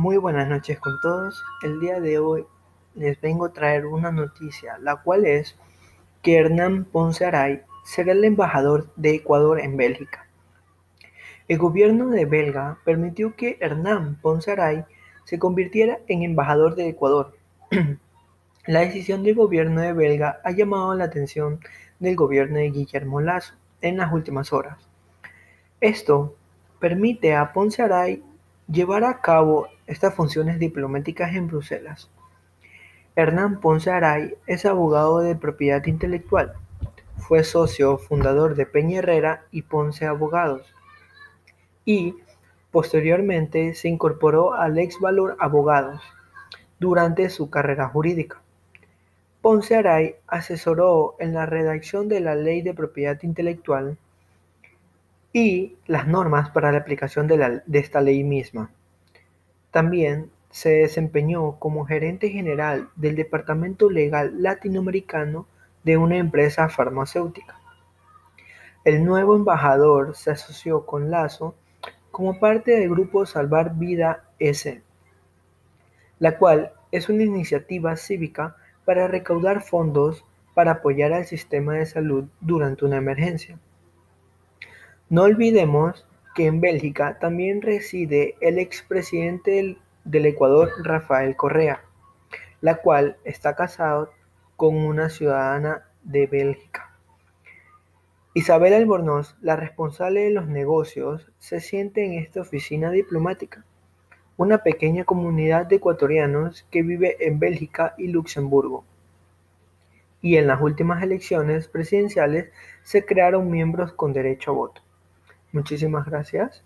Muy buenas noches con todos. El día de hoy les vengo a traer una noticia, la cual es que Hernán Ponce Aray será el embajador de Ecuador en Bélgica. El gobierno de Belga permitió que Hernán Ponce Aray se convirtiera en embajador de Ecuador. la decisión del gobierno de Belga ha llamado la atención del gobierno de Guillermo Lazo en las últimas horas. Esto permite a Ponce Aray llevar a cabo estas funciones diplomáticas en Bruselas. Hernán Ponce Aray es abogado de propiedad intelectual. Fue socio fundador de Peña Herrera y Ponce Abogados. Y posteriormente se incorporó al Ex Valor Abogados durante su carrera jurídica. Ponce Aray asesoró en la redacción de la Ley de Propiedad Intelectual y las normas para la aplicación de, esta ley misma. También se desempeñó como gerente general del Departamento Legal Latinoamericano de una empresa farmacéutica. El nuevo embajador se asoció con Lazo como parte del grupo Salvar Vida S, la cual es una iniciativa cívica para recaudar fondos para apoyar al sistema de salud durante una emergencia. No olvidemos que en Bélgica también reside el expresidente del, Ecuador, Rafael Correa, la cual está casado con una ciudadana de Bélgica. Isabel Albornoz, la responsable de los negocios, se siente en esta oficina diplomática, una pequeña comunidad de ecuatorianos que vive en Bélgica y Luxemburgo. Y en las últimas elecciones presidenciales se crearon miembros con derecho a voto. Muchísimas gracias.